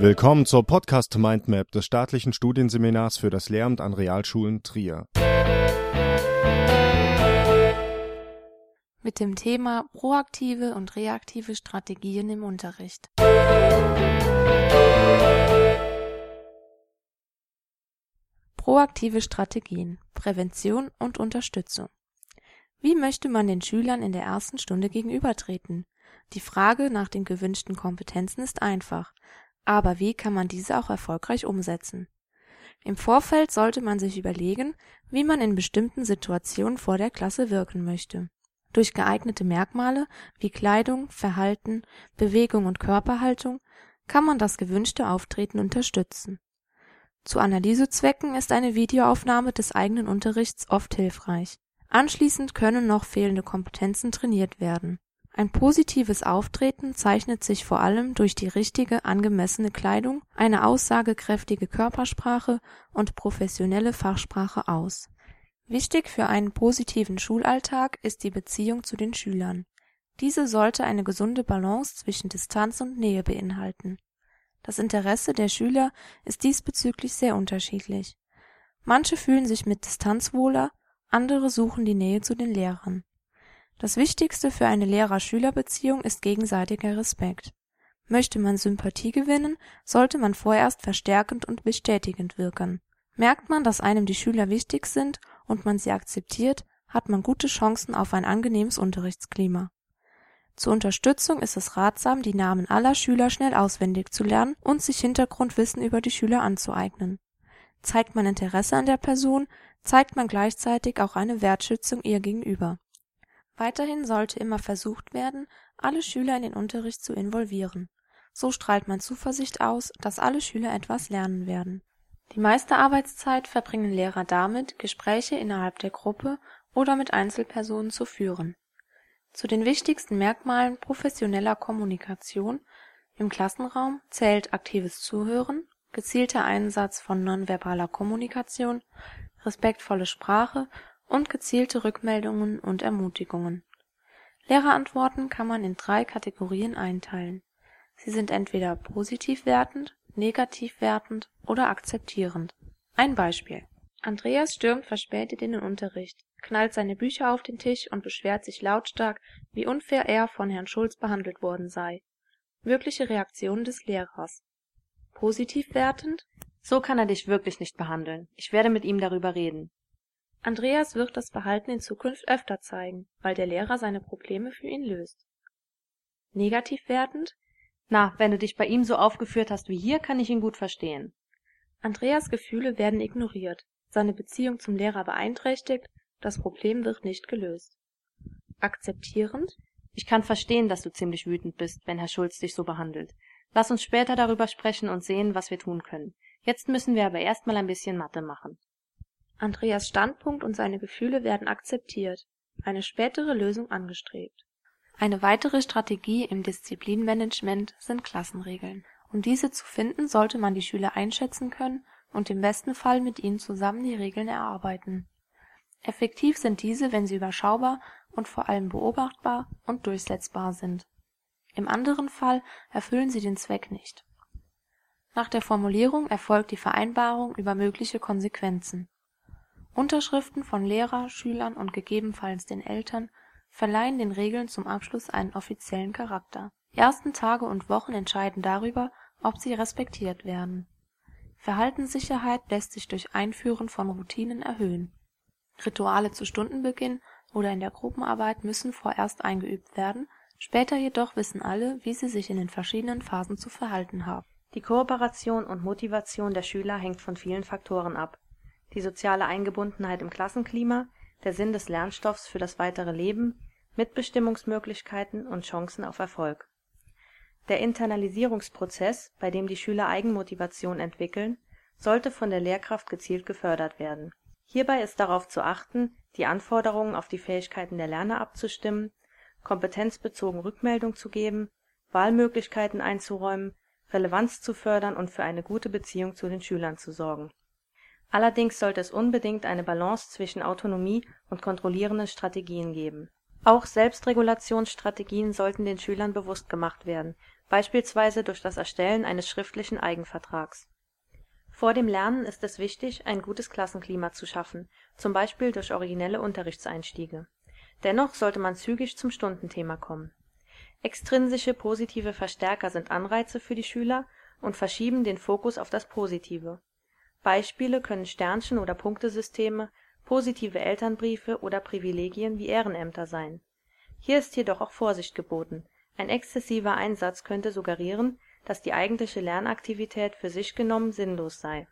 Willkommen zur Podcast Mindmap des staatlichen Studienseminars für das Lehramt an Realschulen Trier. Mit dem Thema proaktive und reaktive Strategien im Unterricht. Proaktive Strategien, Prävention und Unterstützung. Wie möchte man den Schülern in der ersten Stunde gegenübertreten? Die Frage nach den gewünschten Kompetenzen ist einfach, aber wie kann man diese auch erfolgreich umsetzen? Im Vorfeld sollte man sich überlegen, wie man in bestimmten Situationen vor der Klasse wirken möchte. Durch geeignete Merkmale wie Kleidung, Verhalten, Bewegung und Körperhaltung kann man das gewünschte Auftreten unterstützen. Zu Analysezwecken ist eine Videoaufnahme des eigenen Unterrichts oft hilfreich. Anschließend können noch fehlende Kompetenzen trainiert werden ein positives Auftreten zeichnet sich vor allem durch die richtige, angemessene Kleidung, eine aussagekräftige Körpersprache und professionelle Fachsprache aus. Wichtig für einen positiven Schulalltag ist die Beziehung zu den Schülern. Diese sollte eine gesunde Balance zwischen Distanz und Nähe beinhalten. Das Interesse der Schüler ist diesbezüglich sehr unterschiedlich. Manche fühlen sich mit Distanz wohler, andere suchen die Nähe zu den Lehrern das Wichtigste für eine Lehrer-Schüler-Beziehung ist gegenseitiger Respekt. Möchte man Sympathie gewinnen, sollte man vorerst verstärkend und bestätigend wirken. Merkt man, dass einem die Schüler wichtig sind und man sie akzeptiert, hat man gute Chancen auf ein angenehmes Unterrichtsklima. Zur Unterstützung ist es ratsam, die Namen aller Schüler schnell auswendig zu lernen und sich Hintergrundwissen über die Schüler anzueignen. Zeigt man Interesse an der Person, zeigt man gleichzeitig auch eine Wertschätzung ihr gegenüber Weiterhin sollte immer versucht werden, alle Schüler in den Unterricht zu involvieren. So strahlt man Zuversicht aus, dass alle Schüler etwas lernen werden. Die meiste Arbeitszeit verbringen Lehrer damit, Gespräche innerhalb der Gruppe oder mit Einzelpersonen zu führen. Zu den wichtigsten Merkmalen professioneller Kommunikation im Klassenraum zählt aktives Zuhören, gezielter Einsatz von nonverbaler Kommunikation, respektvolle Sprache und gezielte Rückmeldungen und Ermutigungen. Lehrerantworten kann man in drei Kategorien einteilen. Sie sind entweder positiv wertend, negativ wertend oder akzeptierend. Ein Beispiel. Andreas stürmt verspätet in den Unterricht, knallt seine Bücher auf den Tisch und beschwert sich lautstark, wie unfair er von Herrn Schulz behandelt worden sei. Mögliche Reaktionen des Lehrers. Positiv wertend? So kann er dich wirklich nicht behandeln. Ich werde mit ihm darüber reden. Andreas wird das Verhalten in Zukunft öfter zeigen, weil der Lehrer seine Probleme für ihn löst. Negativ wertend: Na, wenn du dich bei ihm so aufgeführt hast wie hier, kann ich ihn gut verstehen. Andreas Gefühle werden ignoriert, seine Beziehung zum Lehrer beeinträchtigt, das Problem wird nicht gelöst. Akzeptierend: Ich kann verstehen, dass du ziemlich wütend bist, wenn Herr Schulz dich so behandelt. Lass uns später darüber sprechen und sehen, was wir tun können. Jetzt müssen wir aber erst mal ein bisschen Mathe machen. Andreas Standpunkt und seine Gefühle werden akzeptiert, eine spätere Lösung angestrebt. Eine weitere Strategie im Disziplinmanagement sind Klassenregeln. Um diese zu finden, sollte man die Schüler einschätzen können und im besten Fall mit ihnen zusammen die Regeln erarbeiten. Effektiv sind diese, wenn sie überschaubar und vor allem beobachtbar und durchsetzbar sind. Im anderen Fall erfüllen sie den Zweck nicht. Nach der Formulierung erfolgt die Vereinbarung über mögliche Konsequenzen Unterschriften von Lehrer, Schülern und gegebenenfalls den Eltern verleihen den Regeln zum Abschluss einen offiziellen Charakter. Die ersten Tage und Wochen entscheiden darüber, ob sie respektiert werden. Verhaltenssicherheit lässt sich durch Einführen von Routinen erhöhen. Rituale zu Stundenbeginn oder in der Gruppenarbeit müssen vorerst eingeübt werden, später jedoch wissen alle, wie sie sich in den verschiedenen Phasen zu verhalten haben. Die Kooperation und Motivation der Schüler hängt von vielen Faktoren ab die soziale Eingebundenheit im Klassenklima, der Sinn des Lernstoffs für das weitere Leben, Mitbestimmungsmöglichkeiten und Chancen auf Erfolg. Der Internalisierungsprozess, bei dem die Schüler Eigenmotivation entwickeln, sollte von der Lehrkraft gezielt gefördert werden. Hierbei ist darauf zu achten, die Anforderungen auf die Fähigkeiten der Lerner abzustimmen, kompetenzbezogen Rückmeldung zu geben, Wahlmöglichkeiten einzuräumen, Relevanz zu fördern und für eine gute Beziehung zu den Schülern zu sorgen Allerdings sollte es unbedingt eine Balance zwischen Autonomie und kontrollierenden Strategien geben. Auch Selbstregulationsstrategien sollten den Schülern bewusst gemacht werden, beispielsweise durch das Erstellen eines schriftlichen Eigenvertrags. Vor dem Lernen ist es wichtig, ein gutes Klassenklima zu schaffen, zum Beispiel durch originelle Unterrichtseinstiege. Dennoch sollte man zügig zum Stundenthema kommen. Extrinsische positive Verstärker sind Anreize für die Schüler und verschieben den Fokus auf das Positive. Beispiele können Sternchen oder Punktesysteme, positive Elternbriefe oder Privilegien wie Ehrenämter sein. Hier ist jedoch auch Vorsicht geboten, ein exzessiver Einsatz könnte suggerieren, dass die eigentliche Lernaktivität für sich genommen sinnlos sei.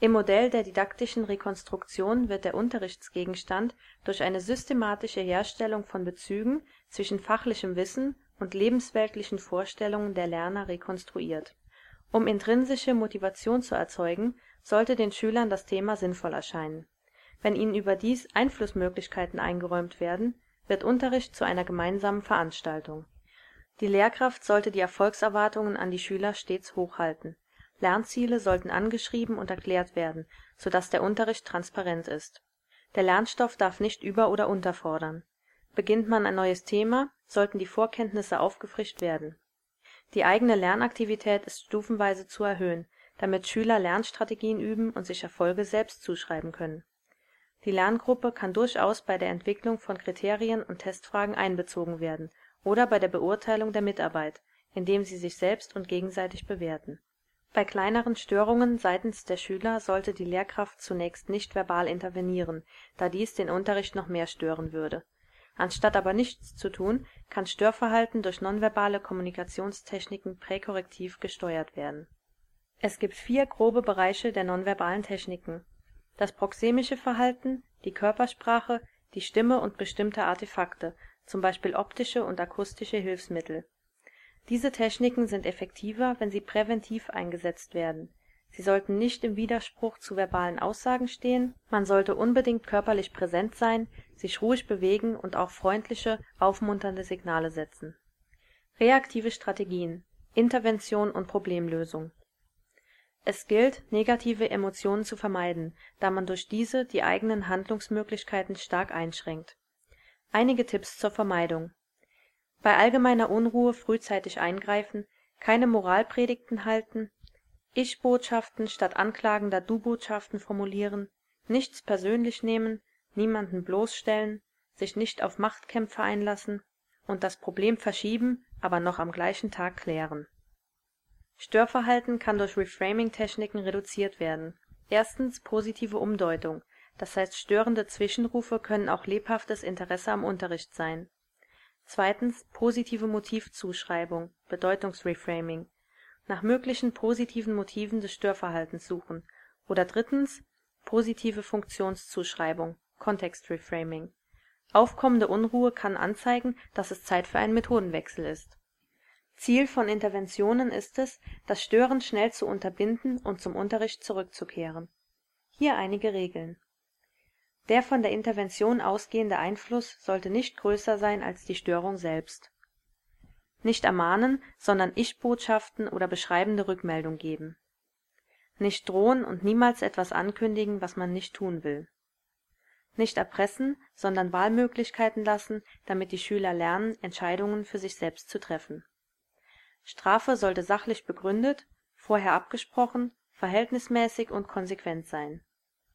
Im Modell der didaktischen Rekonstruktion wird der Unterrichtsgegenstand durch eine systematische Herstellung von Bezügen zwischen fachlichem Wissen und lebensweltlichen Vorstellungen der Lerner rekonstruiert. Um intrinsische Motivation zu erzeugen, sollte den Schülern das Thema sinnvoll erscheinen. Wenn ihnen überdies Einflussmöglichkeiten eingeräumt werden, wird Unterricht zu einer gemeinsamen Veranstaltung. Die Lehrkraft sollte die Erfolgserwartungen an die Schüler stets hochhalten. Lernziele sollten angeschrieben und erklärt werden, so dass der Unterricht transparent ist. Der Lernstoff darf nicht über oder unterfordern. Beginnt man ein neues Thema, sollten die Vorkenntnisse aufgefrischt werden. Die eigene Lernaktivität ist stufenweise zu erhöhen, damit Schüler Lernstrategien üben und sich Erfolge selbst zuschreiben können. Die Lerngruppe kann durchaus bei der Entwicklung von Kriterien und Testfragen einbezogen werden oder bei der Beurteilung der Mitarbeit, indem sie sich selbst und gegenseitig bewerten. Bei kleineren Störungen seitens der Schüler sollte die Lehrkraft zunächst nicht verbal intervenieren, da dies den Unterricht noch mehr stören würde Anstatt aber nichts zu tun, kann Störverhalten durch nonverbale Kommunikationstechniken präkorrektiv gesteuert werden. Es gibt vier grobe Bereiche der nonverbalen Techniken: das proxemische Verhalten, die Körpersprache, die Stimme und bestimmte Artefakte, zum Beispiel optische und akustische Hilfsmittel. Diese Techniken sind effektiver, wenn sie präventiv eingesetzt werden Sie sollten nicht im Widerspruch zu verbalen Aussagen stehen, man sollte unbedingt körperlich präsent sein, sich ruhig bewegen und auch freundliche, aufmunternde Signale setzen. Reaktive Strategien Intervention und Problemlösung Es gilt, negative Emotionen zu vermeiden, da man durch diese die eigenen Handlungsmöglichkeiten stark einschränkt. Einige Tipps zur Vermeidung Bei allgemeiner Unruhe frühzeitig eingreifen, keine Moralpredigten halten ich-Botschaften statt anklagender Du-Botschaften formulieren, nichts persönlich nehmen, niemanden bloßstellen, sich nicht auf Machtkämpfe einlassen und das Problem verschieben, aber noch am gleichen Tag klären. Störverhalten kann durch Reframing-Techniken reduziert werden. Erstens positive Umdeutung, das heißt störende Zwischenrufe können auch lebhaftes Interesse am Unterricht sein. Zweitens positive Motivzuschreibung, Bedeutungsreframing nach möglichen positiven Motiven des Störverhaltens suchen oder drittens positive Funktionszuschreibung (Context-Reframing). Aufkommende Unruhe kann anzeigen, dass es Zeit für einen Methodenwechsel ist. Ziel von Interventionen ist es, das Stören schnell zu unterbinden und zum Unterricht zurückzukehren. Hier einige Regeln: Der von der Intervention ausgehende Einfluss sollte nicht größer sein als die Störung selbst nicht ermahnen, sondern Ich-Botschaften oder beschreibende Rückmeldung geben. Nicht drohen und niemals etwas ankündigen, was man nicht tun will. Nicht erpressen, sondern Wahlmöglichkeiten lassen, damit die Schüler lernen, Entscheidungen für sich selbst zu treffen. Strafe sollte sachlich begründet, vorher abgesprochen, verhältnismäßig und konsequent sein.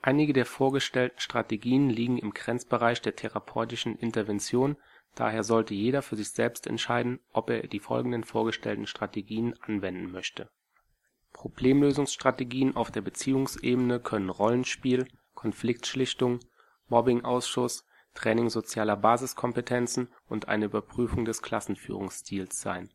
Einige der vorgestellten Strategien liegen im Grenzbereich der therapeutischen Intervention Daher sollte jeder für sich selbst entscheiden, ob er die folgenden vorgestellten Strategien anwenden möchte. Problemlösungsstrategien auf der Beziehungsebene können Rollenspiel, Konfliktschlichtung, Mobbingausschuss, Training sozialer Basiskompetenzen und eine Überprüfung des Klassenführungsstils sein.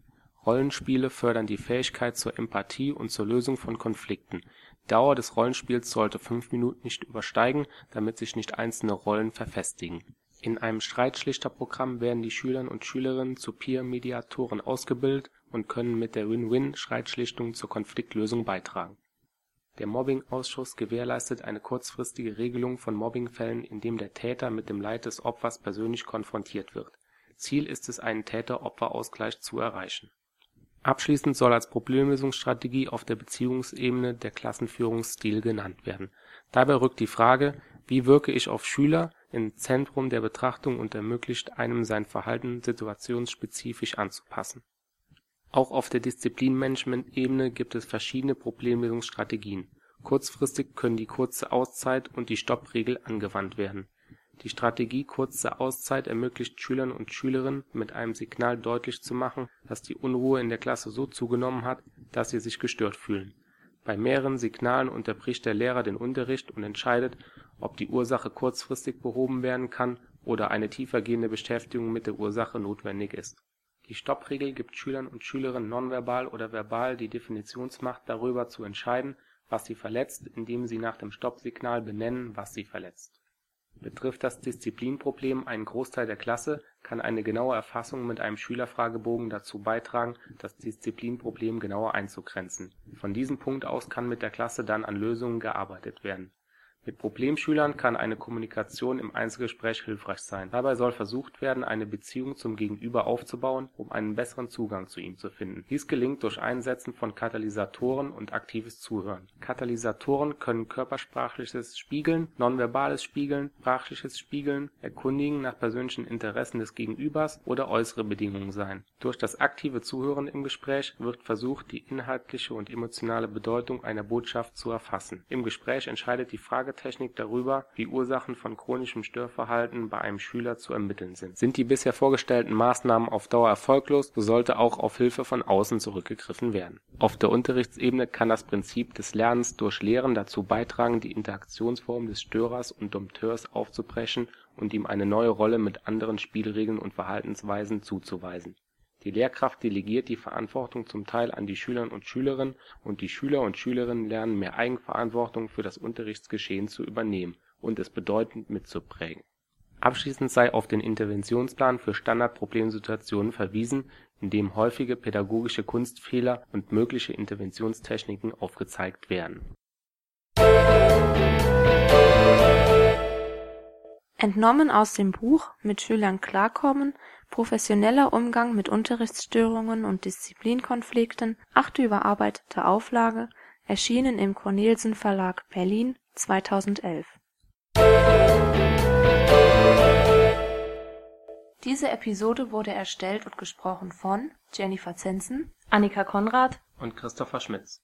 Rollenspiele fördern die Fähigkeit zur Empathie und zur Lösung von Konflikten. Die Dauer des Rollenspiels sollte fünf Minuten nicht übersteigen, damit sich nicht einzelne Rollen verfestigen in einem Streitschlichterprogramm werden die Schüler und Schülerinnen zu Peer-Mediatoren ausgebildet und können mit der Win-Win-Streitschlichtung zur Konfliktlösung beitragen. Der Mobbingausschuss gewährleistet eine kurzfristige Regelung von Mobbingfällen, indem der Täter mit dem Leid des Opfers persönlich konfrontiert wird. Ziel ist es, einen Täter-Opfer-Ausgleich zu erreichen. Abschließend soll als Problemlösungsstrategie auf der Beziehungsebene der Klassenführungsstil genannt werden. Dabei rückt die Frage, wie wirke ich auf Schüler ins Zentrum der Betrachtung und ermöglicht einem sein Verhalten situationsspezifisch anzupassen Auch auf der Disziplinmanagement-Ebene gibt es verschiedene Problemlösungsstrategien. Kurzfristig können die Kurze Auszeit und die Stoppregel angewandt werden. Die Strategie Kurze Auszeit ermöglicht Schülern und Schülerinnen, mit einem Signal deutlich zu machen, dass die Unruhe in der Klasse so zugenommen hat, dass sie sich gestört fühlen. Bei mehreren Signalen unterbricht der Lehrer den Unterricht und entscheidet, ob die Ursache kurzfristig behoben werden kann oder eine tiefergehende Beschäftigung mit der Ursache notwendig ist. Die Stoppregel gibt Schülern und Schülerinnen nonverbal oder verbal die Definitionsmacht darüber zu entscheiden, was sie verletzt, indem sie nach dem Stoppsignal benennen, was sie verletzt Betrifft das Disziplinproblem einen Großteil der Klasse, kann eine genaue Erfassung mit einem Schülerfragebogen dazu beitragen, das Disziplinproblem genauer einzugrenzen. Von diesem Punkt aus kann mit der Klasse dann an Lösungen gearbeitet werden mit Problemschülern kann eine Kommunikation im Einzelgespräch hilfreich sein. Dabei soll versucht werden, eine Beziehung zum Gegenüber aufzubauen, um einen besseren Zugang zu ihm zu finden. Dies gelingt durch Einsetzen von Katalysatoren und aktives Zuhören. Katalysatoren können körpersprachliches Spiegeln, nonverbales Spiegeln, sprachliches Spiegeln, Erkundigen nach persönlichen Interessen des Gegenübers oder äußere Bedingungen sein. Durch das aktive Zuhören im Gespräch wird versucht, die inhaltliche und emotionale Bedeutung einer Botschaft zu erfassen. Im Gespräch entscheidet die Frage Fragetechnik darüber, wie Ursachen von chronischem Störverhalten bei einem Schüler zu ermitteln sind. Sind die bisher vorgestellten Maßnahmen auf Dauer erfolglos, so sollte auch auf Hilfe von außen zurückgegriffen werden. Auf der Unterrichtsebene kann das Prinzip des Lernens durch Lehren dazu beitragen, die Interaktionsform des Störers und Dompteurs aufzubrechen und ihm eine neue Rolle mit anderen Spielregeln und Verhaltensweisen zuzuweisen die Lehrkraft delegiert die Verantwortung zum Teil an die Schüler und Schülerinnen und die Schüler und Schülerinnen lernen mehr Eigenverantwortung für das Unterrichtsgeschehen zu übernehmen und es bedeutend mitzuprägen. Abschließend sei auf den Interventionsplan für Standardproblemsituationen verwiesen, in dem häufige pädagogische Kunstfehler und mögliche Interventionstechniken aufgezeigt werden. Entnommen aus dem Buch Mit Schülern klarkommen Professioneller Umgang mit Unterrichtsstörungen und Disziplinkonflikten, achte überarbeitete Auflage, erschienen im Cornelsen Verlag Berlin 2011. Diese Episode wurde erstellt und gesprochen von Jennifer Zensen, Annika Konrad und Christopher Schmitz.